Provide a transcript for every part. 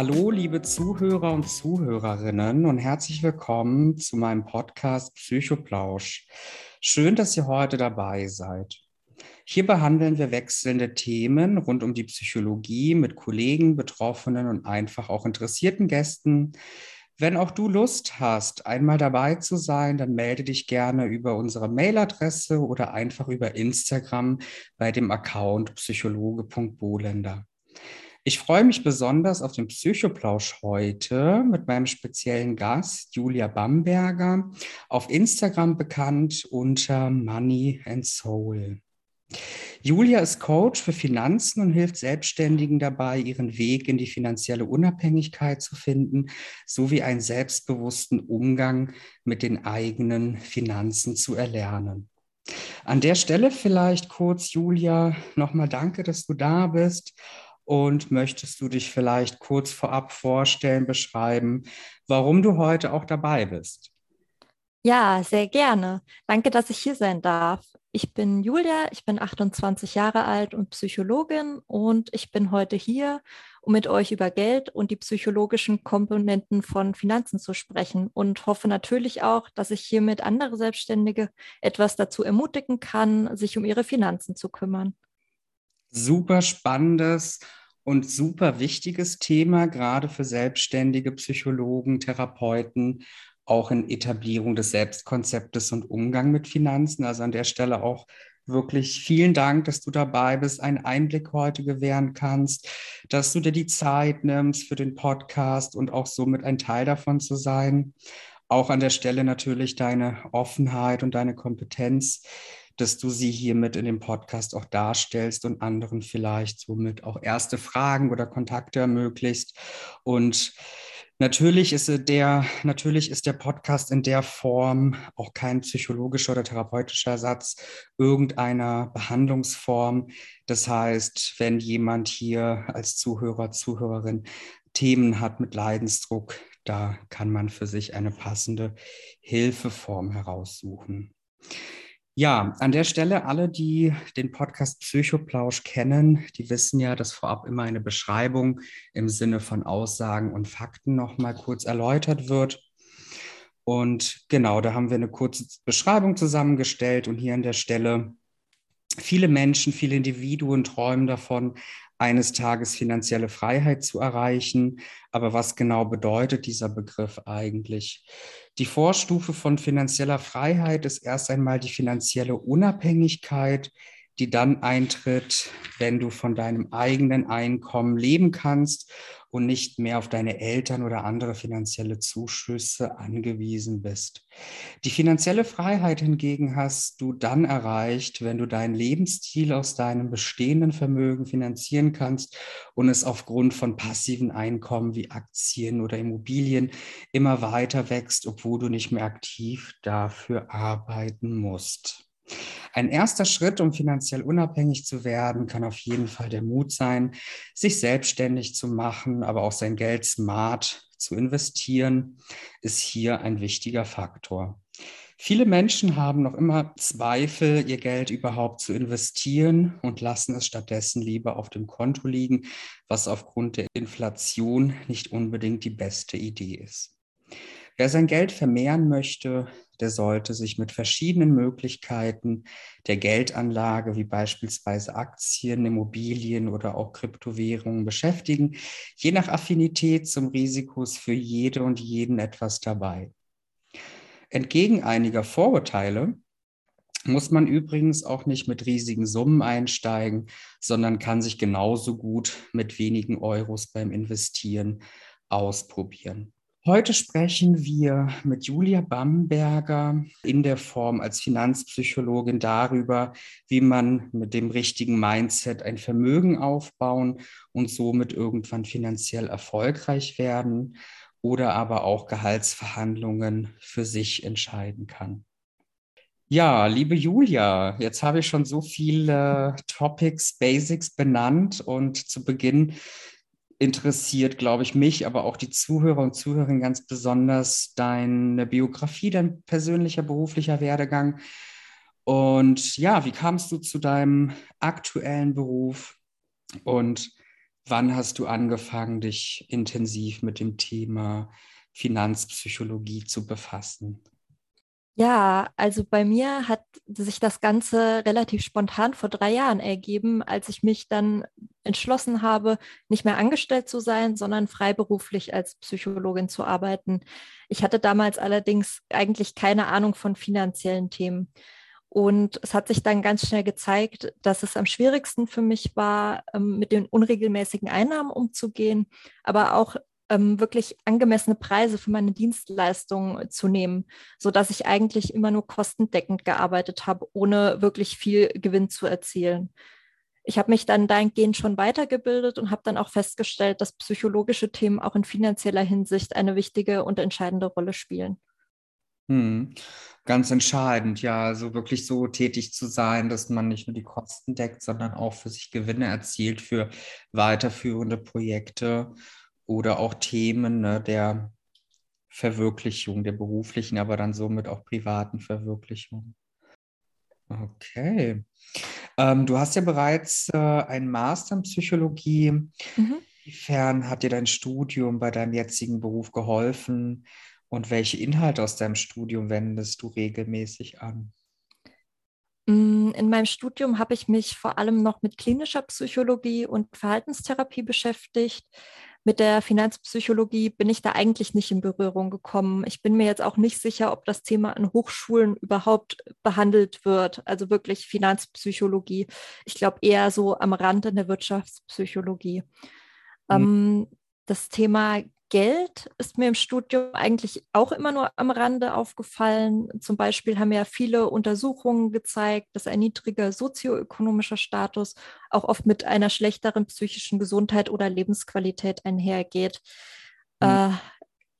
Hallo, liebe Zuhörer und Zuhörerinnen und herzlich willkommen zu meinem Podcast Psychoplausch. Schön, dass ihr heute dabei seid. Hier behandeln wir wechselnde Themen rund um die Psychologie mit Kollegen, Betroffenen und einfach auch interessierten Gästen. Wenn auch du Lust hast, einmal dabei zu sein, dann melde dich gerne über unsere Mailadresse oder einfach über Instagram bei dem Account psychologe.bolender. Ich freue mich besonders auf den Psychoplausch heute mit meinem speziellen Gast Julia Bamberger, auf Instagram bekannt unter Money and Soul. Julia ist Coach für Finanzen und hilft Selbstständigen dabei, ihren Weg in die finanzielle Unabhängigkeit zu finden, sowie einen selbstbewussten Umgang mit den eigenen Finanzen zu erlernen. An der Stelle vielleicht kurz, Julia, nochmal danke, dass du da bist. Und möchtest du dich vielleicht kurz vorab vorstellen, beschreiben, warum du heute auch dabei bist? Ja, sehr gerne. Danke, dass ich hier sein darf. Ich bin Julia, ich bin 28 Jahre alt und Psychologin und ich bin heute hier, um mit euch über Geld und die psychologischen Komponenten von Finanzen zu sprechen und hoffe natürlich auch, dass ich hiermit andere Selbstständige etwas dazu ermutigen kann, sich um ihre Finanzen zu kümmern. Super spannendes und super wichtiges Thema, gerade für selbstständige Psychologen, Therapeuten auch in Etablierung des Selbstkonzeptes und Umgang mit Finanzen. Also an der Stelle auch wirklich vielen Dank, dass du dabei bist, einen Einblick heute gewähren kannst, dass du dir die Zeit nimmst für den Podcast und auch somit ein Teil davon zu sein. Auch an der Stelle natürlich deine Offenheit und deine Kompetenz, dass du sie hiermit in dem Podcast auch darstellst und anderen vielleicht somit auch erste Fragen oder Kontakte ermöglicht. Und Natürlich ist der, natürlich ist der Podcast in der Form auch kein psychologischer oder therapeutischer Ersatz irgendeiner Behandlungsform. Das heißt, wenn jemand hier als Zuhörer, Zuhörerin Themen hat mit Leidensdruck, da kann man für sich eine passende Hilfeform heraussuchen. Ja, an der Stelle alle, die den Podcast Psychoplausch kennen, die wissen ja, dass vorab immer eine Beschreibung im Sinne von Aussagen und Fakten nochmal kurz erläutert wird. Und genau, da haben wir eine kurze Beschreibung zusammengestellt und hier an der Stelle viele Menschen, viele Individuen träumen davon, eines Tages finanzielle Freiheit zu erreichen. Aber was genau bedeutet dieser Begriff eigentlich? Die Vorstufe von finanzieller Freiheit ist erst einmal die finanzielle Unabhängigkeit, die dann eintritt, wenn du von deinem eigenen Einkommen leben kannst und nicht mehr auf deine Eltern oder andere finanzielle Zuschüsse angewiesen bist. Die finanzielle Freiheit hingegen hast du dann erreicht, wenn du deinen Lebensstil aus deinem bestehenden Vermögen finanzieren kannst und es aufgrund von passiven Einkommen wie Aktien oder Immobilien immer weiter wächst, obwohl du nicht mehr aktiv dafür arbeiten musst. Ein erster Schritt, um finanziell unabhängig zu werden, kann auf jeden Fall der Mut sein, sich selbstständig zu machen, aber auch sein Geld smart zu investieren, ist hier ein wichtiger Faktor. Viele Menschen haben noch immer Zweifel, ihr Geld überhaupt zu investieren und lassen es stattdessen lieber auf dem Konto liegen, was aufgrund der Inflation nicht unbedingt die beste Idee ist. Wer sein Geld vermehren möchte, der sollte sich mit verschiedenen Möglichkeiten der Geldanlage, wie beispielsweise Aktien, Immobilien oder auch Kryptowährungen beschäftigen. Je nach Affinität zum Risiko ist für jede und jeden etwas dabei. Entgegen einiger Vorurteile muss man übrigens auch nicht mit riesigen Summen einsteigen, sondern kann sich genauso gut mit wenigen Euros beim Investieren ausprobieren. Heute sprechen wir mit Julia Bamberger in der Form als Finanzpsychologin darüber, wie man mit dem richtigen Mindset ein Vermögen aufbauen und somit irgendwann finanziell erfolgreich werden oder aber auch Gehaltsverhandlungen für sich entscheiden kann. Ja, liebe Julia, jetzt habe ich schon so viele Topics, Basics benannt und zu Beginn interessiert, glaube ich, mich, aber auch die Zuhörer und Zuhörerinnen ganz besonders deine Biografie, dein persönlicher beruflicher Werdegang. Und ja, wie kamst du zu deinem aktuellen Beruf und wann hast du angefangen, dich intensiv mit dem Thema Finanzpsychologie zu befassen? Ja, also bei mir hat sich das Ganze relativ spontan vor drei Jahren ergeben, als ich mich dann entschlossen habe, nicht mehr angestellt zu sein, sondern freiberuflich als Psychologin zu arbeiten. Ich hatte damals allerdings eigentlich keine Ahnung von finanziellen Themen. Und es hat sich dann ganz schnell gezeigt, dass es am schwierigsten für mich war, ähm, mit den unregelmäßigen Einnahmen umzugehen, aber auch ähm, wirklich angemessene Preise für meine Dienstleistungen zu nehmen, sodass ich eigentlich immer nur kostendeckend gearbeitet habe, ohne wirklich viel Gewinn zu erzielen. Ich habe mich dann dahingehend schon weitergebildet und habe dann auch festgestellt, dass psychologische Themen auch in finanzieller Hinsicht eine wichtige und entscheidende Rolle spielen. Hm. Ganz entscheidend, ja, so wirklich so tätig zu sein, dass man nicht nur die Kosten deckt, sondern auch für sich Gewinne erzielt für weiterführende Projekte oder auch Themen ne, der Verwirklichung, der beruflichen, aber dann somit auch privaten Verwirklichung. Okay. Ähm, du hast ja bereits äh, einen Master in Psychologie. Mhm. Inwiefern hat dir dein Studium bei deinem jetzigen Beruf geholfen und welche Inhalte aus deinem Studium wendest du regelmäßig an? Mm, in meinem Studium habe ich mich vor allem noch mit klinischer Psychologie und Verhaltenstherapie beschäftigt. Mit der Finanzpsychologie bin ich da eigentlich nicht in Berührung gekommen. Ich bin mir jetzt auch nicht sicher, ob das Thema an Hochschulen überhaupt behandelt wird, also wirklich Finanzpsychologie. Ich glaube eher so am Rand in der Wirtschaftspsychologie. Mhm. Ähm, das Thema Geld ist mir im Studium eigentlich auch immer nur am Rande aufgefallen. Zum Beispiel haben ja viele Untersuchungen gezeigt, dass ein niedriger sozioökonomischer Status auch oft mit einer schlechteren psychischen Gesundheit oder Lebensqualität einhergeht. Mhm. Äh,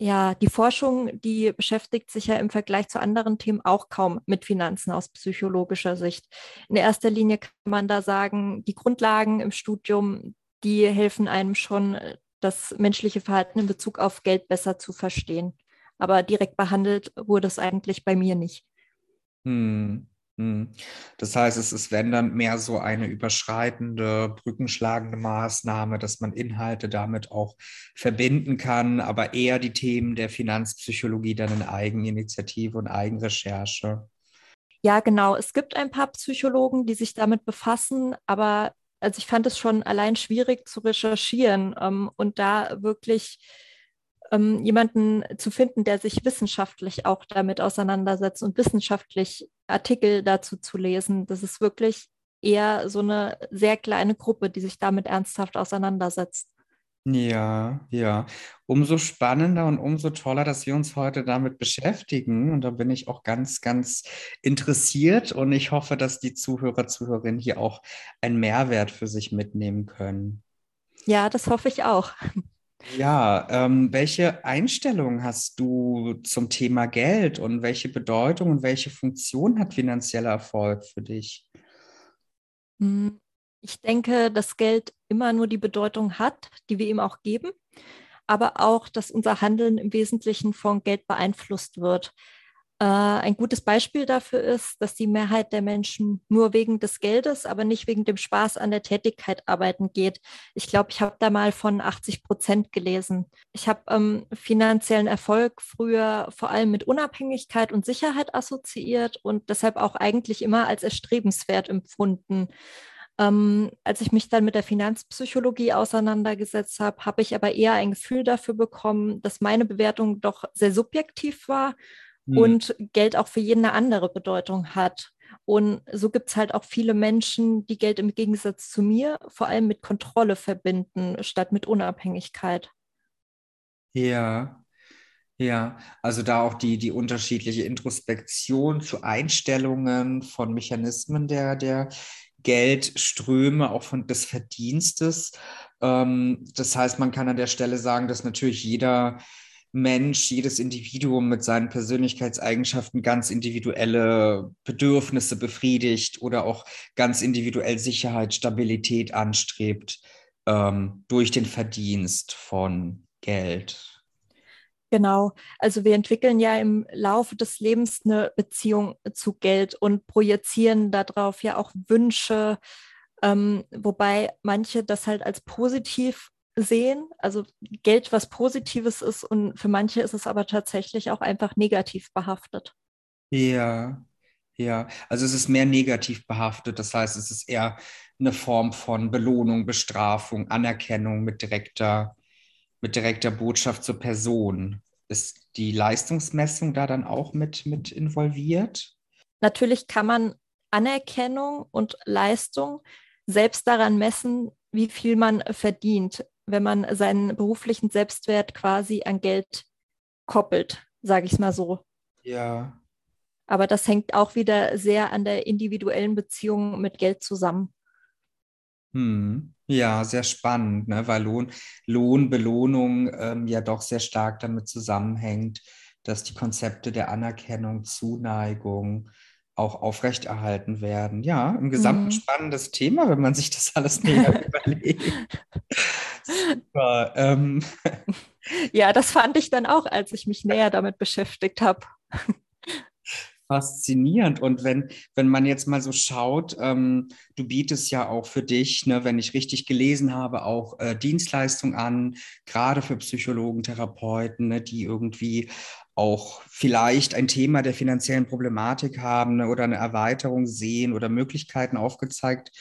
ja, die Forschung, die beschäftigt sich ja im Vergleich zu anderen Themen auch kaum mit Finanzen aus psychologischer Sicht. In erster Linie kann man da sagen, die Grundlagen im Studium, die helfen einem schon, das menschliche Verhalten in Bezug auf Geld besser zu verstehen. Aber direkt behandelt wurde es eigentlich bei mir nicht. Hm, hm. Das heißt, es ist, wenn dann mehr so eine überschreitende, brückenschlagende Maßnahme, dass man Inhalte damit auch verbinden kann, aber eher die Themen der Finanzpsychologie dann in Eigeninitiative und Eigenrecherche. Ja, genau. Es gibt ein paar Psychologen, die sich damit befassen, aber also ich fand es schon allein schwierig zu recherchieren ähm, und da wirklich ähm, jemanden zu finden, der sich wissenschaftlich auch damit auseinandersetzt und wissenschaftlich Artikel dazu zu lesen. Das ist wirklich eher so eine sehr kleine Gruppe, die sich damit ernsthaft auseinandersetzt. Ja, ja. Umso spannender und umso toller, dass wir uns heute damit beschäftigen. Und da bin ich auch ganz, ganz interessiert und ich hoffe, dass die Zuhörer, Zuhörerinnen hier auch einen Mehrwert für sich mitnehmen können. Ja, das hoffe ich auch. Ja, ähm, welche Einstellung hast du zum Thema Geld und welche Bedeutung und welche Funktion hat finanzieller Erfolg für dich? Hm, ich denke, dass Geld immer nur die Bedeutung hat, die wir ihm auch geben, aber auch, dass unser Handeln im Wesentlichen von Geld beeinflusst wird. Äh, ein gutes Beispiel dafür ist, dass die Mehrheit der Menschen nur wegen des Geldes, aber nicht wegen dem Spaß an der Tätigkeit arbeiten geht. Ich glaube, ich habe da mal von 80 Prozent gelesen. Ich habe ähm, finanziellen Erfolg früher vor allem mit Unabhängigkeit und Sicherheit assoziiert und deshalb auch eigentlich immer als erstrebenswert empfunden. Ähm, als ich mich dann mit der Finanzpsychologie auseinandergesetzt habe, habe ich aber eher ein Gefühl dafür bekommen, dass meine Bewertung doch sehr subjektiv war hm. und Geld auch für jeden eine andere Bedeutung hat. Und so gibt es halt auch viele Menschen, die Geld im Gegensatz zu mir vor allem mit Kontrolle verbinden, statt mit Unabhängigkeit. Ja, ja, also da auch die, die unterschiedliche Introspektion zu Einstellungen von Mechanismen der, der Geldströme auch von des Verdienstes. Ähm, das heißt, man kann an der Stelle sagen, dass natürlich jeder Mensch, jedes Individuum mit seinen Persönlichkeitseigenschaften ganz individuelle Bedürfnisse befriedigt oder auch ganz individuell Sicherheit, Stabilität anstrebt ähm, durch den Verdienst von Geld. Genau, also wir entwickeln ja im Laufe des Lebens eine Beziehung zu Geld und projizieren darauf ja auch Wünsche, Ähm, wobei manche das halt als positiv sehen, also Geld was Positives ist und für manche ist es aber tatsächlich auch einfach negativ behaftet. Ja, ja, also es ist mehr negativ behaftet. Das heißt, es ist eher eine Form von Belohnung, Bestrafung, Anerkennung mit direkter, mit direkter Botschaft zur Person. Ist die Leistungsmessung da dann auch mit, mit involviert? Natürlich kann man Anerkennung und Leistung selbst daran messen, wie viel man verdient, wenn man seinen beruflichen Selbstwert quasi an Geld koppelt, sage ich es mal so. Ja. Aber das hängt auch wieder sehr an der individuellen Beziehung mit Geld zusammen. Hm. Ja, sehr spannend, ne? weil Lohn, Lohn Belohnung ähm, ja doch sehr stark damit zusammenhängt, dass die Konzepte der Anerkennung, Zuneigung auch aufrechterhalten werden. Ja, im Gesamten mhm. spannendes Thema, wenn man sich das alles näher überlegt. Super. Ähm. Ja, das fand ich dann auch, als ich mich näher damit beschäftigt habe faszinierend. Und wenn, wenn man jetzt mal so schaut, ähm, du bietest ja auch für dich, ne, wenn ich richtig gelesen habe, auch äh, Dienstleistungen an, gerade für Psychologen, Therapeuten, ne, die irgendwie auch vielleicht ein Thema der finanziellen Problematik haben ne, oder eine Erweiterung sehen oder Möglichkeiten aufgezeigt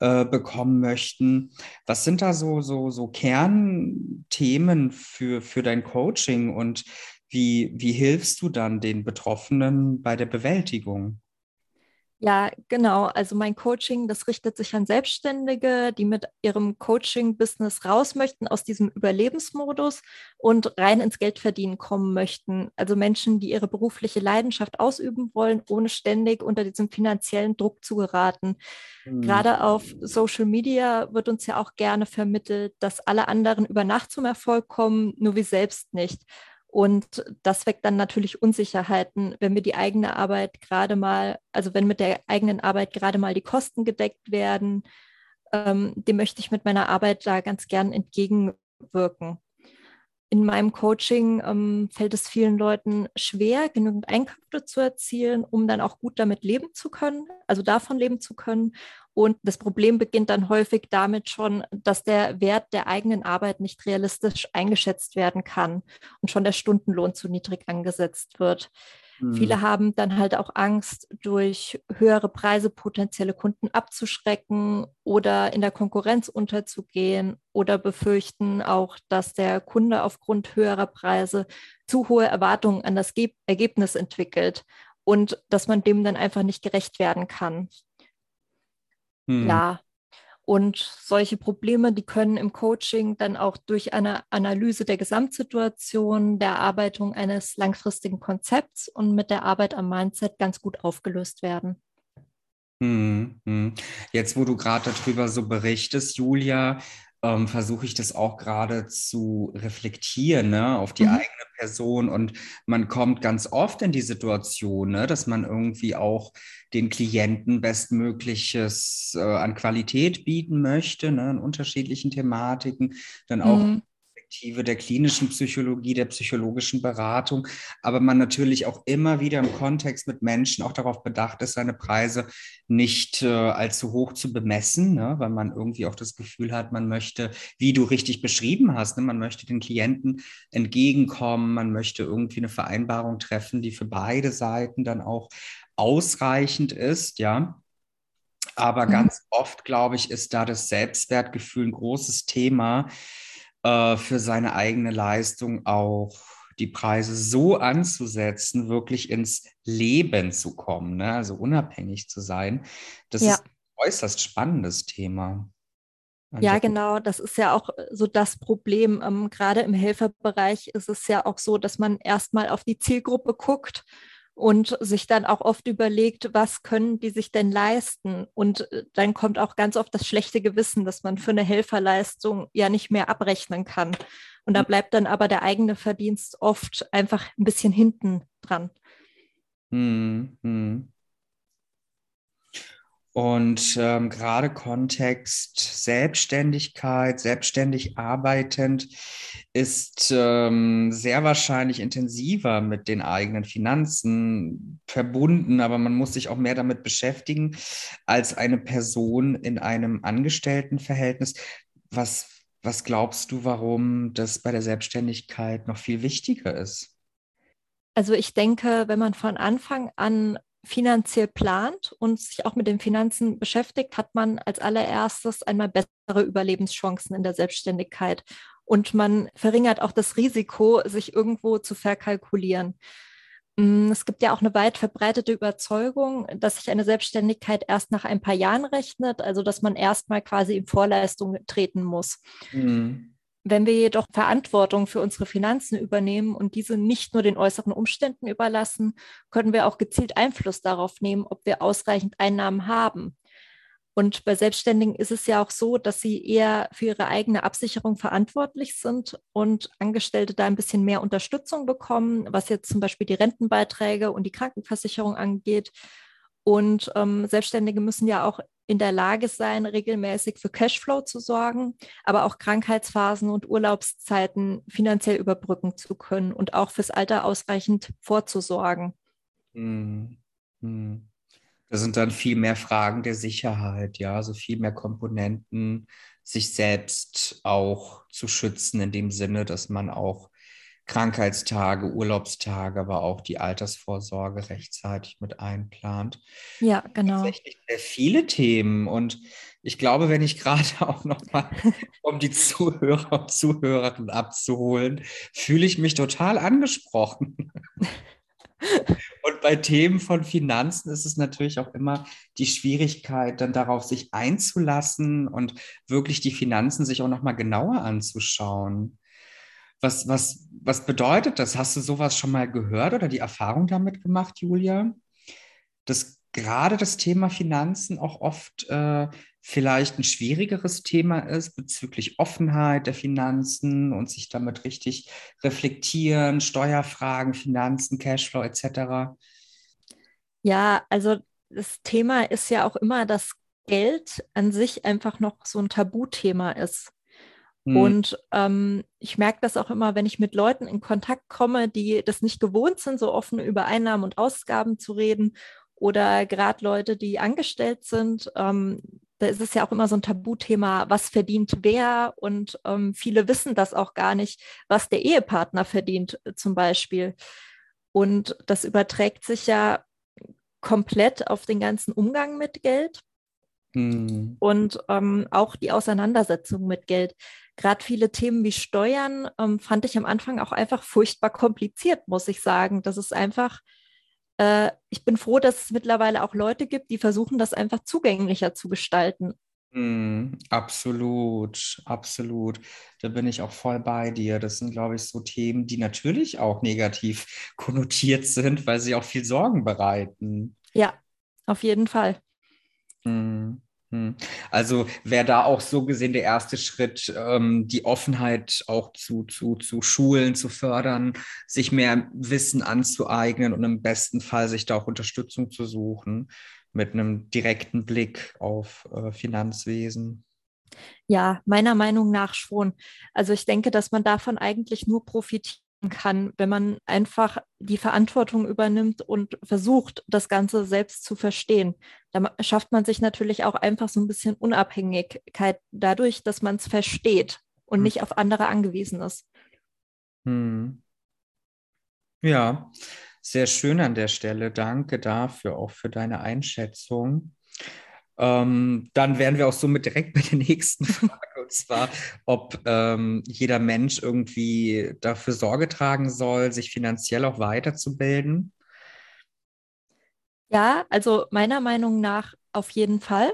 äh, bekommen möchten. Was sind da so, so, so Kernthemen für, für dein Coaching und wie, wie hilfst du dann den Betroffenen bei der Bewältigung? Ja, genau. Also mein Coaching, das richtet sich an Selbstständige, die mit ihrem Coaching-Business raus möchten aus diesem Überlebensmodus und rein ins Geldverdienen kommen möchten. Also Menschen, die ihre berufliche Leidenschaft ausüben wollen, ohne ständig unter diesem finanziellen Druck zu geraten. Mhm. Gerade auf Social Media wird uns ja auch gerne vermittelt, dass alle anderen über Nacht zum Erfolg kommen, nur wir selbst nicht. Und das weckt dann natürlich Unsicherheiten, wenn wir die eigene Arbeit gerade mal, also wenn mit der eigenen Arbeit gerade mal die Kosten gedeckt werden, ähm, dem möchte ich mit meiner Arbeit da ganz gern entgegenwirken in meinem Coaching ähm, fällt es vielen Leuten schwer, genügend Einkünfte zu erzielen, um dann auch gut damit leben zu können, also davon leben zu können. Und das Problem beginnt dann häufig damit schon, dass der Wert der eigenen Arbeit nicht realistisch eingeschätzt werden kann und schon der Stundenlohn zu niedrig angesetzt wird. Mhm. Viele haben dann halt auch Angst, durch höhere Preise potenzielle Kunden abzuschrecken oder in der Konkurrenz unterzugehen oder befürchten auch, dass der Kunde aufgrund höherer Preise zu hohe Erwartungen an das Ge Ergebnis entwickelt und dass man dem dann einfach nicht gerecht werden kann. Mhm. Ja, und solche Probleme, die können im Coaching dann auch durch eine Analyse der Gesamtsituation, der Erarbeitung eines langfristigen Konzepts und mit der Arbeit am Mindset ganz gut aufgelöst werden. Hm, hm. Jetzt, wo du gerade darüber so berichtest, Julia, ähm, versuche ich das auch gerade zu reflektieren ne, auf die mhm. eigene Person. Und man kommt ganz oft in die Situation, ne, dass man irgendwie auch den Klienten bestmögliches äh, an Qualität bieten möchte, ne, in unterschiedlichen Thematiken, dann auch mhm. Perspektive der klinischen Psychologie, der psychologischen Beratung, aber man natürlich auch immer wieder im Kontext mit Menschen auch darauf bedacht ist, seine Preise nicht äh, allzu hoch zu bemessen, ne? weil man irgendwie auch das Gefühl hat, man möchte, wie du richtig beschrieben hast, ne? man möchte den Klienten entgegenkommen, man möchte irgendwie eine Vereinbarung treffen, die für beide Seiten dann auch ausreichend ist, ja. Aber mhm. ganz oft, glaube ich, ist da das Selbstwertgefühl ein großes Thema, äh, für seine eigene Leistung auch die Preise so anzusetzen, wirklich ins Leben zu kommen, ne? also unabhängig zu sein. Das ja. ist ein äußerst spannendes Thema. Ja, genau. Das ist ja auch so das Problem. Ähm, gerade im Helferbereich ist es ja auch so, dass man erstmal auf die Zielgruppe guckt und sich dann auch oft überlegt, was können die sich denn leisten? Und äh, dann kommt auch ganz oft das schlechte Gewissen, dass man für eine Helferleistung ja nicht mehr abrechnen kann. Und da hm. bleibt dann aber der eigene Verdienst oft einfach ein bisschen hinten dran. Hm, hm. Und ähm, gerade Kontext Selbstständigkeit, selbstständig arbeitend ist ähm, sehr wahrscheinlich intensiver mit den eigenen Finanzen verbunden, aber man muss sich auch mehr damit beschäftigen als eine Person in einem Angestelltenverhältnis. Was, was glaubst du, warum das bei der Selbstständigkeit noch viel wichtiger ist? Also ich denke, wenn man von Anfang an finanziell plant und sich auch mit den Finanzen beschäftigt, hat man als allererstes einmal bessere Überlebenschancen in der Selbstständigkeit. Und man verringert auch das Risiko, sich irgendwo zu verkalkulieren. Mm, es gibt ja auch eine weit verbreitete Überzeugung, dass sich eine Selbstständigkeit erst nach ein paar Jahren rechnet, also dass man erstmal quasi in Vorleistung treten muss. Mhm. Wenn wir jedoch Verantwortung für unsere Finanzen übernehmen und diese nicht nur den äußeren Umständen überlassen, können wir auch gezielt Einfluss darauf nehmen, ob wir ausreichend Einnahmen haben. Und bei Selbstständigen ist es ja auch so, dass sie eher für ihre eigene Absicherung verantwortlich sind und Angestellte da ein bisschen mehr Unterstützung bekommen, was jetzt zum Beispiel die Rentenbeiträge und die Krankenversicherung angeht. Und ähm, Selbstständige müssen ja auch in der Lage sein, regelmäßig für Cashflow zu sorgen, aber auch Krankheitsphasen und Urlaubszeiten finanziell überbrücken zu können und auch fürs Alter ausreichend vorzusorgen. Hm. Hm. Das sind dann viel mehr Fragen der Sicherheit, ja, also viel mehr Komponenten, sich selbst auch zu schützen, in dem Sinne, dass man auch Krankheitstage, Urlaubstage, aber auch die Altersvorsorge rechtzeitig mit einplant. Ja, genau. Tatsächlich sehr viele Themen und ich glaube, wenn ich gerade auch noch mal, um die Zuhörer und Zuhörerinnen abzuholen, fühle ich mich total angesprochen. Und bei Themen von Finanzen ist es natürlich auch immer die Schwierigkeit, dann darauf sich einzulassen und wirklich die Finanzen sich auch noch mal genauer anzuschauen. Was, was, was bedeutet das? Hast du sowas schon mal gehört oder die Erfahrung damit gemacht, Julia? Dass gerade das Thema Finanzen auch oft äh, vielleicht ein schwierigeres Thema ist bezüglich Offenheit der Finanzen und sich damit richtig reflektieren, Steuerfragen, Finanzen, Cashflow etc. Ja, also das Thema ist ja auch immer, dass Geld an sich einfach noch so ein Tabuthema ist. Mhm. Und ähm, ich merke das auch immer, wenn ich mit Leuten in Kontakt komme, die das nicht gewohnt sind, so offen über Einnahmen und Ausgaben zu reden oder gerade Leute, die angestellt sind. Ähm, da ist es ja auch immer so ein Tabuthema, was verdient wer und ähm, viele wissen das auch gar nicht, was der Ehepartner verdient äh, zum Beispiel. Und das überträgt sich ja komplett auf den ganzen Umgang mit Geld. Mhm. Und ähm, auch die Auseinandersetzung mit Geld gerade viele Themen wie Steuern ähm, fand ich am Anfang auch einfach furchtbar kompliziert, muss ich sagen. Das ist einfach, äh, ich bin froh, dass es mittlerweile auch Leute gibt, die versuchen, das einfach zugänglicher zu gestalten. Mm, absolut, absolut. Da bin ich auch voll bei dir. Das sind, glaube ich, so Themen, die natürlich auch negativ konnotiert sind, weil sie auch viel Sorgen bereiten. Ja, auf jeden Fall. Mm. Hm. Also wäre da auch so gesehen der erste Schritt, ähm, die Offenheit auch zu, zu, zu Schulen zu fördern, sich mehr Wissen anzueignen und im besten Fall sich da auch Unterstützung zu suchen mit einem direkten Blick auf äh, Finanzwesen. Ja, meiner Meinung nach schon. Also ich denke, dass man davon eigentlich nur profitiert kann, wenn man einfach die Verantwortung übernimmt und versucht, das Ganze selbst zu verstehen. Da schafft man sich natürlich auch einfach so ein bisschen Unabhängigkeit dadurch, dass man es versteht und hm. nicht auf andere angewiesen ist. Hm. Ja, sehr schön an der Stelle. Danke dafür, auch für deine Einschätzung. Ähm, dann wären wir auch somit direkt bei der nächsten Frage, und zwar, ob ähm, jeder Mensch irgendwie dafür Sorge tragen soll, sich finanziell auch weiterzubilden. Ja, also meiner Meinung nach auf jeden Fall.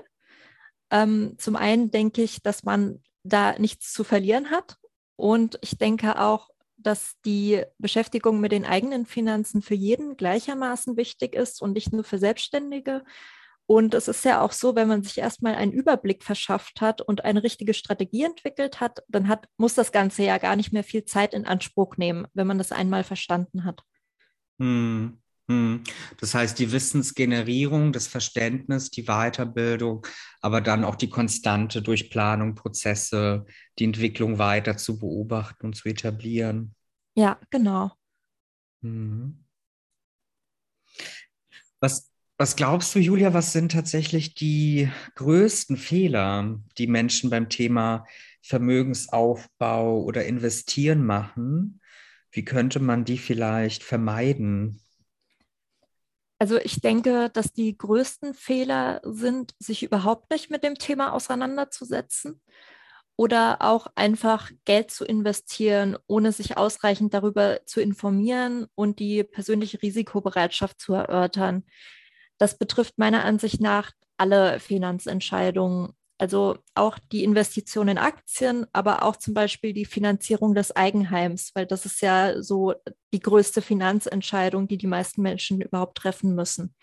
Ähm, zum einen denke ich, dass man da nichts zu verlieren hat. Und ich denke auch, dass die Beschäftigung mit den eigenen Finanzen für jeden gleichermaßen wichtig ist und nicht nur für Selbstständige. Und es ist ja auch so, wenn man sich erstmal einen Überblick verschafft hat und eine richtige Strategie entwickelt hat, dann hat, muss das Ganze ja gar nicht mehr viel Zeit in Anspruch nehmen, wenn man das einmal verstanden hat. Hm. Hm. Das heißt, die Wissensgenerierung, das Verständnis, die Weiterbildung, aber dann auch die konstante Durchplanung, Prozesse, die Entwicklung weiter zu beobachten und zu etablieren. Ja, genau. Hm. Was, was glaubst du, Julia, was sind tatsächlich die größten Fehler, die Menschen beim Thema Vermögensaufbau oder Investieren machen? Wie könnte man die vielleicht vermeiden? Also ich denke, dass die größten Fehler sind, sich überhaupt nicht mit dem Thema auseinanderzusetzen oder auch einfach Geld zu investieren, ohne sich ausreichend darüber zu informieren und die persönliche Risikobereitschaft zu erörtern. Das betrifft meiner Ansicht nach alle Finanzentscheidungen, also auch die Investition in Aktien, aber auch zum Beispiel die Finanzierung des Eigenheims, weil das ist ja so die größte Finanzentscheidung, die die meisten Menschen überhaupt treffen müssen.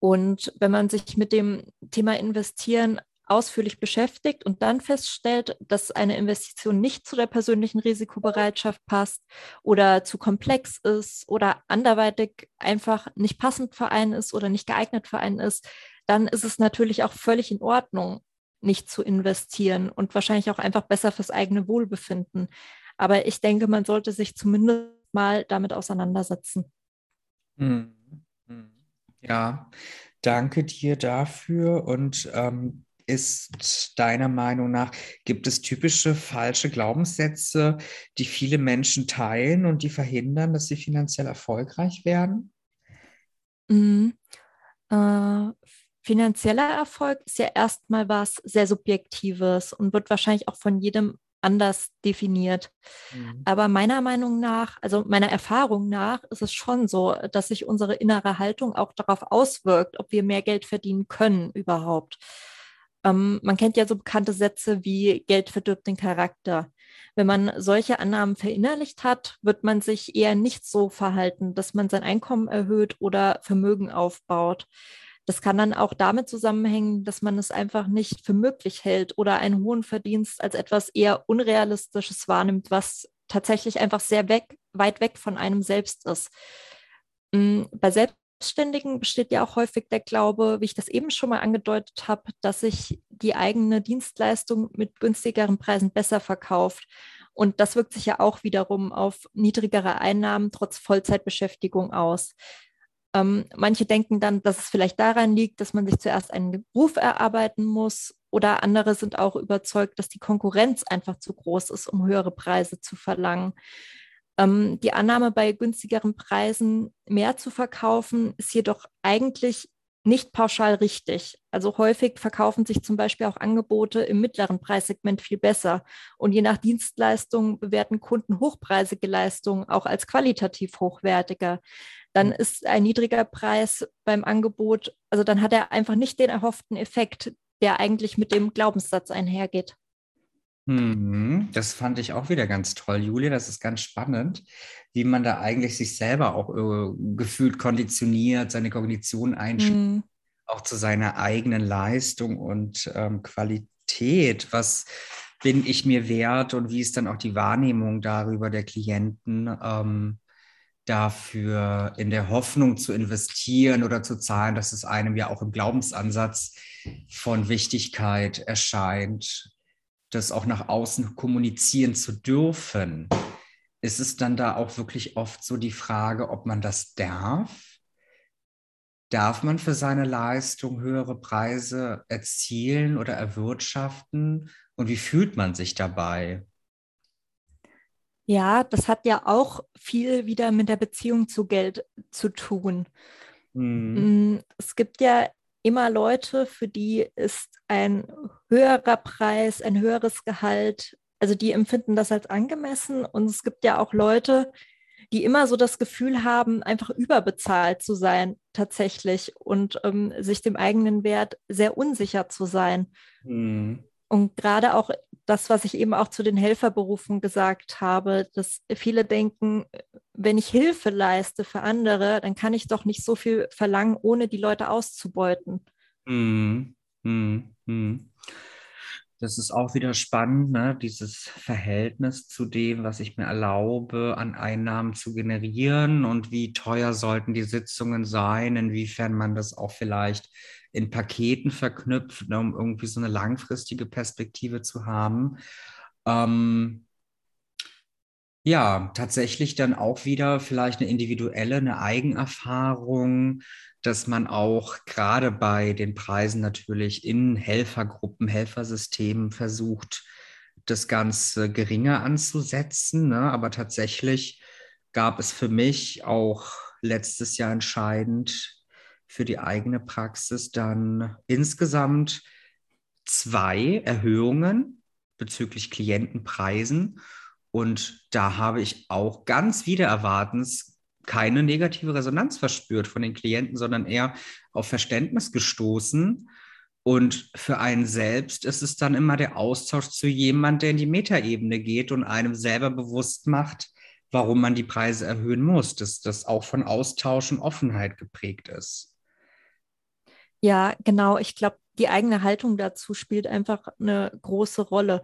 Und wenn man sich mit dem Thema Investieren ausführlich beschäftigt und dann feststellt, dass eine Investition nicht zu der persönlichen Risikobereitschaft passt oder zu komplex ist oder anderweitig einfach nicht passend für einen ist oder nicht geeignet für einen ist, dann ist es natürlich auch völlig in Ordnung, nicht zu investieren und wahrscheinlich auch einfach besser fürs eigene Wohlbefinden. Aber ich denke, man sollte sich zumindest mal damit auseinandersetzen. Hm. hm. Ja, danke dir dafür. Und ähm, ist deiner Meinung nach, gibt es typische falsche Glaubenssätze, die viele Menschen teilen und die verhindern, dass sie finanziell erfolgreich werden? Mhm. Äh, finanzieller Erfolg ist ja erstmal was sehr Subjektives und wird wahrscheinlich auch von jedem anders definiert. Mhm. Aber meiner Meinung nach, also meiner Erfahrung nach, ist es schon so, dass sich unsere innere Haltung auch darauf auswirkt, ob wir mehr Geld verdienen können überhaupt. Ähm, man kennt ja so bekannte Sätze wie Geld verdirbt den Charakter. Wenn man solche Annahmen verinnerlicht hat, wird man sich eher nicht so verhalten, dass man sein Einkommen erhöht oder Vermögen aufbaut. Das kann dann auch damit zusammenhängen, dass man es einfach nicht für möglich hält oder einen hohen Verdienst als etwas eher Unrealistisches wahrnimmt, was tatsächlich einfach sehr weg, weit weg von einem selbst ist. Mm, bei Selbstständigen besteht ja auch häufig der Glaube, wie ich das eben schon mal angedeutet habe, dass sich die eigene Dienstleistung mit günstigeren Preisen besser verkauft. Und das wirkt sich ja auch wiederum auf niedrigere Einnahmen trotz Vollzeitbeschäftigung aus. Ähm, manche denken dann, dass es vielleicht daran liegt, dass man sich zuerst einen Beruf erarbeiten muss. Oder andere sind auch überzeugt, dass die Konkurrenz einfach zu groß ist, um höhere Preise zu verlangen. Ähm, die Annahme, bei günstigeren Preisen mehr zu verkaufen, ist jedoch eigentlich nicht pauschal richtig. Also häufig verkaufen sich zum Beispiel auch Angebote im mittleren Preissegment viel besser. Und je nach Dienstleistung bewerten Kunden hochpreisige Leistungen auch als qualitativ hochwertiger. Dann mhm. ist ein niedriger Preis beim Angebot, also dann hat er einfach nicht den erhofften Effekt, der eigentlich mit dem Glaubenssatz einhergeht. Mhm, das fand ich auch wieder ganz toll, Julia. Das ist ganz spannend, wie man da eigentlich sich selber auch äh, gefühlt konditioniert, seine Kognition einschätzt, mhm. auch zu seiner eigenen Leistung und ähm, Qualität. Was bin ich mir wert und wie ist dann auch die Wahrnehmung darüber der Klienten? Ähm, dafür in der Hoffnung zu investieren oder zu zahlen, dass es einem ja auch im Glaubensansatz von Wichtigkeit erscheint, das auch nach außen kommunizieren zu dürfen, ist es dann da auch wirklich oft so die Frage, ob man das darf? Darf man für seine Leistung höhere Preise erzielen oder erwirtschaften? Und wie fühlt man sich dabei? Ja, das hat ja auch viel wieder mit der Beziehung zu Geld zu tun. Mhm. Es gibt ja immer Leute, für die ist ein höherer Preis, ein höheres Gehalt, also die empfinden das als angemessen. Und es gibt ja auch Leute, die immer so das Gefühl haben, einfach überbezahlt zu sein tatsächlich und ähm, sich dem eigenen Wert sehr unsicher zu sein. Mhm. Und gerade auch das, was ich eben auch zu den Helferberufen gesagt habe, dass viele denken, wenn ich Hilfe leiste für andere, dann kann ich doch nicht so viel verlangen, ohne die Leute auszubeuten. Hm, hm, hm. Das ist auch wieder spannend, ne? dieses Verhältnis zu dem, was ich mir erlaube, an Einnahmen zu generieren und wie teuer sollten die Sitzungen sein, inwiefern man das auch vielleicht in Paketen verknüpft, ne? um irgendwie so eine langfristige Perspektive zu haben. Ähm, ja, tatsächlich dann auch wieder vielleicht eine individuelle, eine Eigenerfahrung, dass man auch gerade bei den Preisen natürlich in Helfergruppen, Helfersystemen versucht, das Ganze geringer anzusetzen. Ne? Aber tatsächlich gab es für mich auch letztes Jahr entscheidend für die eigene Praxis dann insgesamt zwei Erhöhungen bezüglich Klientenpreisen und da habe ich auch ganz wieder erwartens keine negative Resonanz verspürt von den Klienten, sondern eher auf Verständnis gestoßen. Und für einen selbst ist es dann immer der Austausch zu jemand, der in die Metaebene geht und einem selber bewusst macht, warum man die Preise erhöhen muss, dass das auch von Austausch und Offenheit geprägt ist. Ja, genau. Ich glaube, die eigene Haltung dazu spielt einfach eine große Rolle.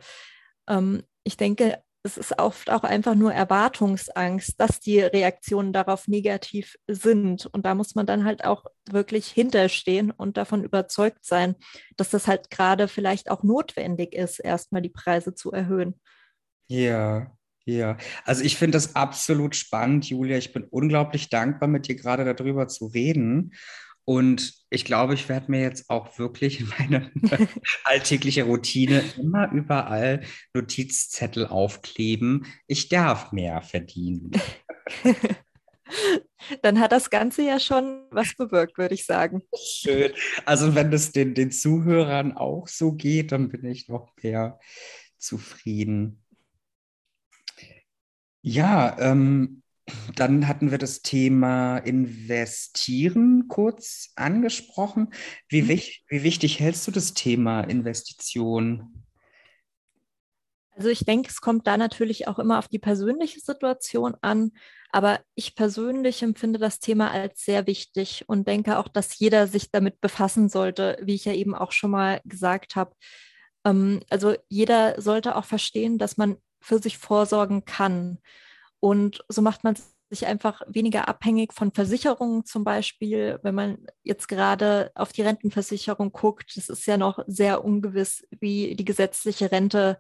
Ähm, ich denke, es ist oft auch einfach nur Erwartungsangst, dass die Reaktionen darauf negativ sind. Und da muss man dann halt auch wirklich hinterstehen und davon überzeugt sein, dass das halt gerade vielleicht auch notwendig ist, erstmal die Preise zu erhöhen. Ja, ja. Also ich finde das absolut spannend, Julia. Ich bin unglaublich dankbar, mit dir gerade darüber zu reden. Und ich glaube, ich werde mir jetzt auch wirklich in meine alltägliche Routine immer überall Notizzettel aufkleben. Ich darf mehr verdienen. Dann hat das Ganze ja schon was bewirkt, würde ich sagen. Schön. Also wenn das den, den Zuhörern auch so geht, dann bin ich noch mehr zufrieden. Ja, ähm, dann hatten wir das Thema Investieren kurz angesprochen. Wie, mhm. wich wie wichtig hältst du das Thema Investition? Also ich denke, es kommt da natürlich auch immer auf die persönliche Situation an. Aber ich persönlich empfinde das Thema als sehr wichtig und denke auch, dass jeder sich damit befassen sollte, wie ich ja eben auch schon mal gesagt habe. Ähm, also jeder sollte auch verstehen, dass man für sich vorsorgen kann. Und so macht man sich einfach weniger abhängig von Versicherungen zum Beispiel. Wenn man jetzt gerade auf die Rentenversicherung guckt, das ist ja noch sehr ungewiss, wie die gesetzliche Rente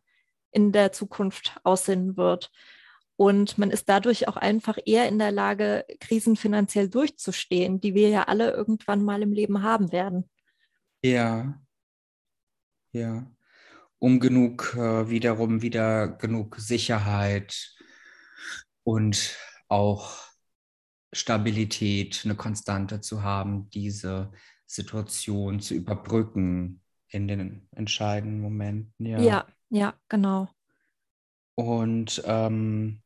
in der Zukunft aussehen wird. Und man ist dadurch auch einfach eher in der Lage, Krisen finanziell durchzustehen, die wir ja alle irgendwann mal im Leben haben werden. Ja, ja. Um genug, äh, wiederum wieder genug Sicherheit und auch Stabilität, eine Konstante zu haben, diese Situation zu überbrücken in den entscheidenden Momenten. Ja, ja, ja genau. Und ähm,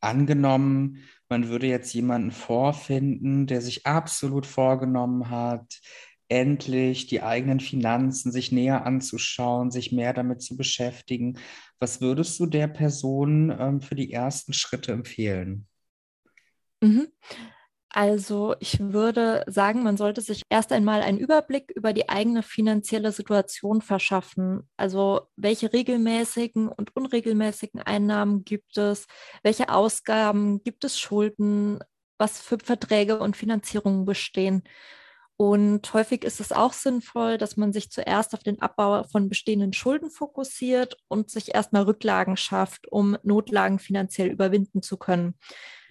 angenommen, man würde jetzt jemanden vorfinden, der sich absolut vorgenommen hat, endlich die eigenen Finanzen sich näher anzuschauen, sich mehr damit zu beschäftigen. Was würdest du der Person ähm, für die ersten Schritte empfehlen? Mhm. Also ich würde sagen, man sollte sich erst einmal einen Überblick über die eigene finanzielle Situation verschaffen. Also welche regelmäßigen und unregelmäßigen Einnahmen gibt es? Welche Ausgaben gibt es Schulden? Was für Verträge und Finanzierungen bestehen? Und häufig ist es auch sinnvoll, dass man sich zuerst auf den Abbau von bestehenden Schulden fokussiert und sich erstmal Rücklagen schafft, um Notlagen finanziell überwinden zu können.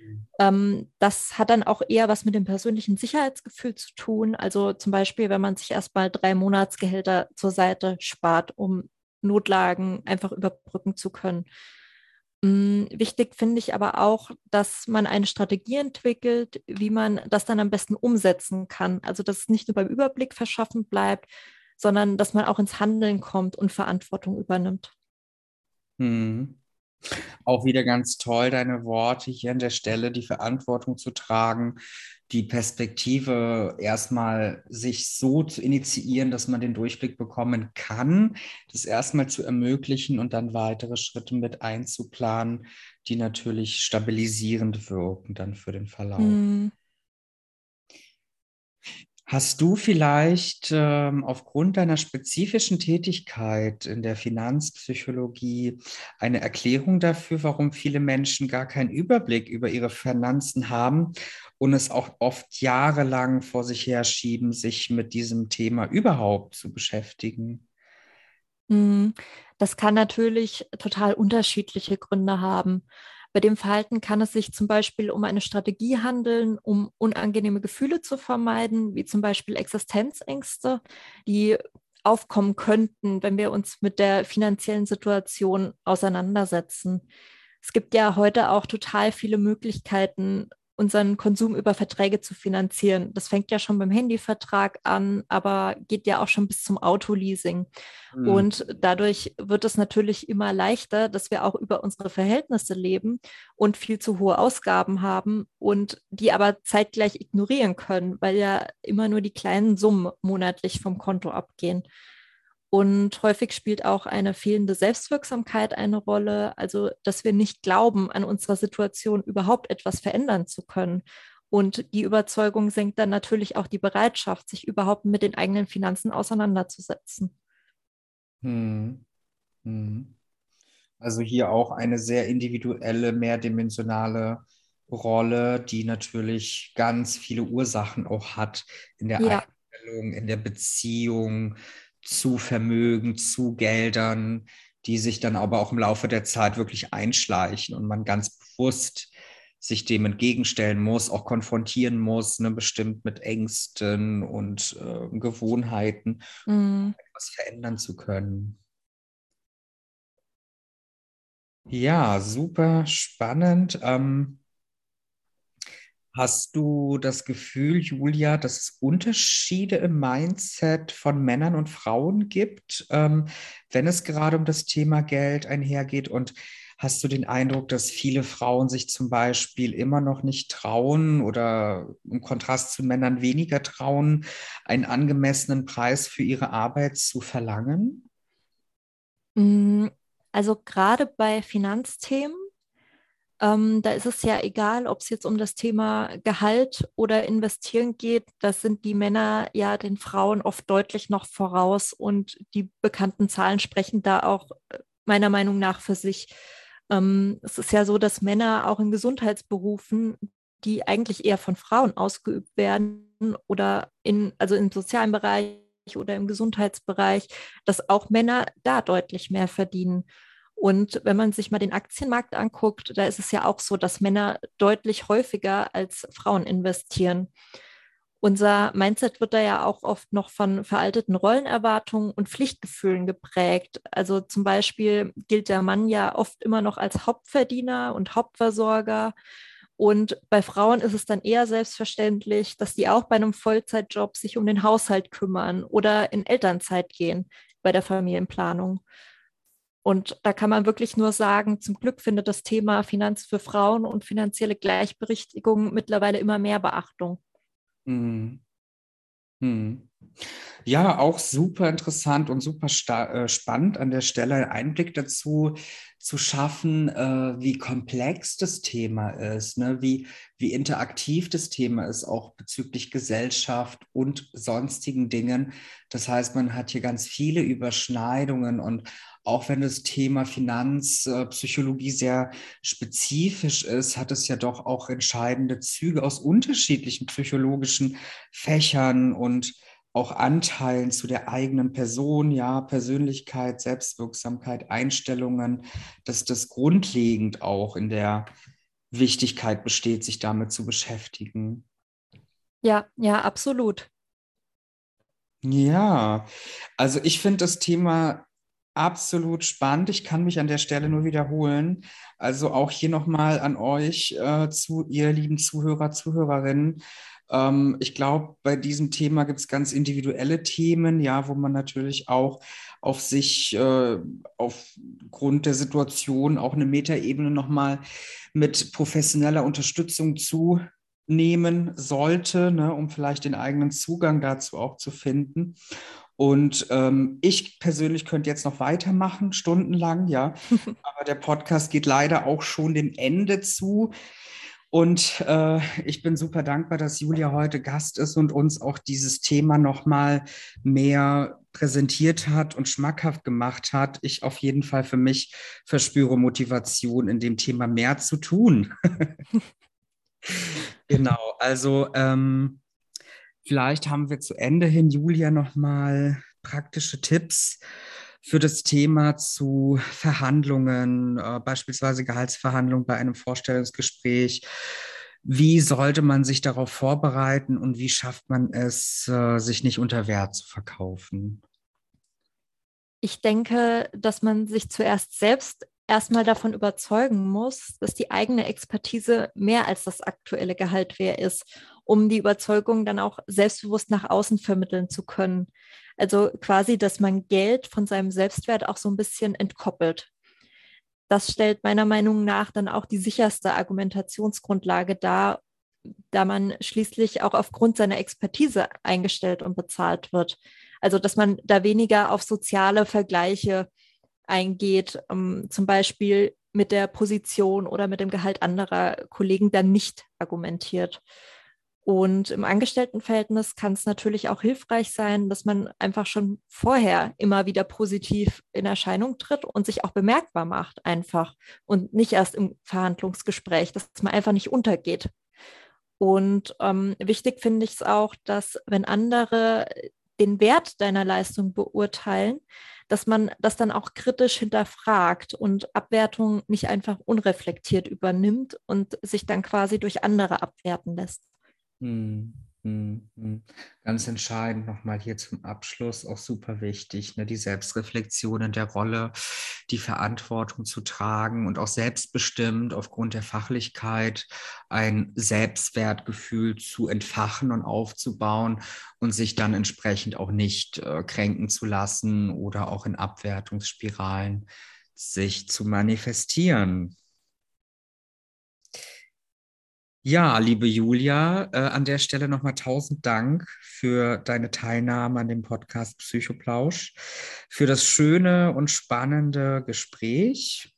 Mhm. Ähm, das hat dann auch eher was mit dem persönlichen Sicherheitsgefühl zu tun. Also zum Beispiel, wenn man sich erstmal drei Monatsgehälter zur Seite spart, um Notlagen einfach überbrücken zu können. Mm, wichtig finde ich aber auch, dass man eine Strategie entwickelt, wie man das dann am besten umsetzen kann. Also dass es nicht nur beim Überblick verschaffen bleibt, sondern dass man auch ins Handeln kommt und Verantwortung übernimmt. Hm. Auch wieder ganz toll, deine Worte hier an der Stelle, die Verantwortung zu tragen, die Perspektive erstmal sich so zu initiieren, dass man den Durchblick bekommen kann, das erstmal zu ermöglichen und dann weitere Schritte mit einzuplanen, die natürlich stabilisierend wirken dann für den Verlauf. Mhm. Hast du vielleicht ähm, aufgrund deiner spezifischen Tätigkeit in der Finanzpsychologie eine Erklärung dafür, warum viele Menschen gar keinen Überblick über ihre Finanzen haben und es auch oft jahrelang vor sich herschieben, sich mit diesem Thema überhaupt zu beschäftigen? Hm, das kann natürlich total unterschiedliche Gründe haben. Bei dem Verhalten kann es sich zum Beispiel um eine Strategie handeln, um unangenehme Gefühle zu vermeiden, wie zum Beispiel Existenzängste, die aufkommen könnten, wenn wir uns mit der finanziellen Situation auseinandersetzen. Es gibt ja heute auch total viele Möglichkeiten, unseren Konsum über Verträge zu finanzieren. Das fängt ja schon beim Handyvertrag an, aber geht ja auch schon bis zum Autoleasing. Mhm. Und dadurch wird es natürlich immer leichter, dass wir auch über unsere Verhältnisse leben und viel zu hohe Ausgaben haben und die aber zeitgleich ignorieren können, weil ja immer nur die kleinen Summen monatlich vom Konto abgehen. Und häufig spielt auch eine fehlende Selbstwirksamkeit eine Rolle, also dass wir nicht glauben, an unserer Situation überhaupt etwas verändern zu können. Und die Überzeugung senkt dann natürlich auch die Bereitschaft, sich überhaupt mit den eigenen Finanzen auseinanderzusetzen. Hm. Hm. Also hier auch eine sehr individuelle, mehrdimensionale Rolle, die natürlich ganz viele Ursachen auch hat in der ja. Einstellung, in der Beziehung, zu Vermögen, zu Geldern, die sich dann aber auch im Laufe der Zeit wirklich einschleichen und man ganz bewusst sich dem entgegenstellen muss, auch konfrontieren muss, ne, bestimmt mit Ängsten und äh, Gewohnheiten, um mm. etwas verändern zu können. Ja, super spannend. Ähm, Hast du das Gefühl, Julia, dass es Unterschiede im Mindset von Männern und Frauen gibt, ähm, wenn es gerade um das Thema Geld einhergeht? Und hast du den Eindruck, dass viele Frauen sich zum Beispiel immer noch nicht trauen oder im Kontrast zu Männern weniger trauen, einen angemessenen Preis für ihre Arbeit zu verlangen? Mm, also gerade bei Finanzthemen ähm, da ist es ja egal, ob es jetzt um das Thema Gehalt oder Investieren geht. Das sind die Männer ja den Frauen oft deutlich noch voraus und die bekannten Zahlen sprechen da auch äh, meiner Meinung nach für sich. Ähm, es ist ja so, dass Männer auch in Gesundheitsberufen, die eigentlich eher von Frauen ausgeübt werden oder in, also im sozialen Bereich oder im Gesundheitsbereich, dass auch Männer da deutlich mehr verdienen. Und wenn man sich mal den Aktienmarkt anguckt, da ist es ja auch so, dass Männer deutlich häufiger als Frauen investieren. Unser Mindset wird da ja auch oft noch von veralteten Rollenerwartungen und Pflichtgefühlen geprägt. Also zum Beispiel gilt der Mann ja oft immer noch als Hauptverdiener und Hauptversorger. Und bei Frauen ist es dann eher selbstverständlich, dass die auch bei einem Vollzeitjob sich um den Haushalt kümmern oder in Elternzeit gehen bei der Familienplanung. Und da kann man wirklich nur sagen, zum Glück findet das Thema Finanz für Frauen und finanzielle Gleichberechtigung mittlerweile immer mehr Beachtung. Hm. Hm. Ja, auch super interessant und super äh, spannend an der Stelle Einblick dazu zu schaffen, äh, wie komplex das Thema ist, ne? wie, wie interaktiv das Thema ist, auch bezüglich Gesellschaft und sonstigen Dingen. Das heißt, man hat hier ganz viele Überschneidungen und auch wenn das Thema Finanzpsychologie sehr spezifisch ist, hat es ja doch auch entscheidende Züge aus unterschiedlichen psychologischen Fächern und auch Anteilen zu der eigenen Person, ja, Persönlichkeit, Selbstwirksamkeit, Einstellungen, dass das grundlegend auch in der Wichtigkeit besteht, sich damit zu beschäftigen. Ja, ja, absolut. Ja, also ich finde das Thema absolut spannend. Ich kann mich an der Stelle nur wiederholen. Also auch hier nochmal an euch, äh, zu ihr lieben Zuhörer, Zuhörerinnen. Ähm, ich glaube, bei diesem Thema gibt es ganz individuelle Themen, ja, wo man natürlich auch auf sich äh, aufgrund der Situation auch eine Metaebene nochmal mit professioneller Unterstützung zunehmen sollte, ne, um vielleicht den eigenen Zugang dazu auch zu finden. Und ähm, ich persönlich könnte jetzt noch weitermachen, stundenlang, ja. Aber der Podcast geht leider auch schon dem Ende zu. Und äh, ich bin super dankbar, dass Julia heute Gast ist und uns auch dieses Thema nochmal mehr präsentiert hat und schmackhaft gemacht hat. Ich auf jeden Fall für mich verspüre Motivation in dem Thema mehr zu tun. genau, also ähm, vielleicht haben wir zu Ende hin, Julia, nochmal praktische Tipps für das Thema zu Verhandlungen, äh, beispielsweise Gehaltsverhandlungen bei einem Vorstellungsgespräch. Wie sollte man sich darauf vorbereiten und wie schafft man es, äh, sich nicht unter Wert zu verkaufen? Ich denke, dass man sich zuerst selbst erstmal davon überzeugen muss, dass die eigene Expertise mehr als das aktuelle Gehalt wert ist, um die Überzeugung dann auch selbstbewusst nach außen vermitteln zu können. Also quasi, dass man Geld von seinem Selbstwert auch so ein bisschen entkoppelt. Das stellt meiner Meinung nach dann auch die sicherste Argumentationsgrundlage dar, da man schließlich auch aufgrund seiner Expertise eingestellt und bezahlt wird. Also dass man da weniger auf soziale Vergleiche eingeht, um, zum Beispiel mit der Position oder mit dem Gehalt anderer Kollegen dann nicht argumentiert. Und im Angestelltenverhältnis kann es natürlich auch hilfreich sein, dass man einfach schon vorher immer wieder positiv in Erscheinung tritt und sich auch bemerkbar macht einfach und nicht erst im Verhandlungsgespräch, dass man einfach nicht untergeht. Und ähm, wichtig finde ich es auch, dass wenn andere den Wert deiner Leistung beurteilen, dass man das dann auch kritisch hinterfragt und Abwertung nicht einfach unreflektiert übernimmt und sich dann quasi durch andere abwerten lässt. Hm, hm, hm. Ganz entscheidend nochmal hier zum Abschluss, auch super wichtig, ne, die Selbstreflexion in der Rolle, die Verantwortung zu tragen und auch selbstbestimmt aufgrund der Fachlichkeit ein Selbstwertgefühl zu entfachen und aufzubauen und sich dann entsprechend auch nicht äh, kränken zu lassen oder auch in Abwertungsspiralen sich zu manifestieren. Ja, liebe Julia, äh, an der Stelle nochmal tausend Dank für deine Teilnahme an dem Podcast Psychoplausch, für das schöne und spannende Gespräch.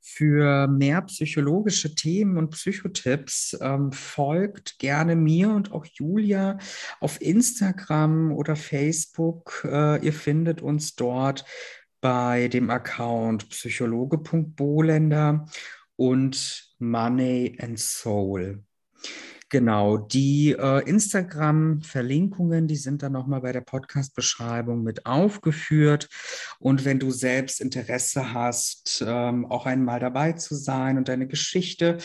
Für mehr psychologische Themen und Psychotipps ähm, folgt gerne mir und auch Julia auf Instagram oder Facebook. Äh, ihr findet uns dort bei dem Account psychologe.bolender und Money and Soul. Genau, die äh, Instagram-Verlinkungen, die sind dann nochmal bei der Podcast-Beschreibung mit aufgeführt. Und wenn du selbst Interesse hast, ähm, auch einmal dabei zu sein und deine Geschichte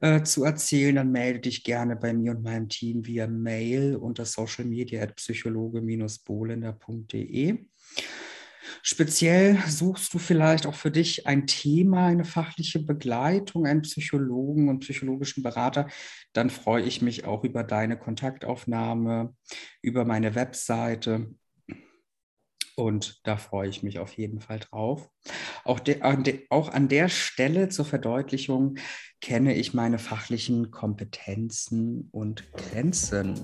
äh, zu erzählen, dann melde dich gerne bei mir und meinem Team via Mail unter social media at psychologe-bolender.de. Speziell suchst du vielleicht auch für dich ein Thema, eine fachliche Begleitung, einen Psychologen und psychologischen Berater, dann freue ich mich auch über deine Kontaktaufnahme, über meine Webseite. Und da freue ich mich auf jeden Fall drauf. Auch, de, auch an der Stelle zur Verdeutlichung kenne ich meine fachlichen Kompetenzen und Grenzen.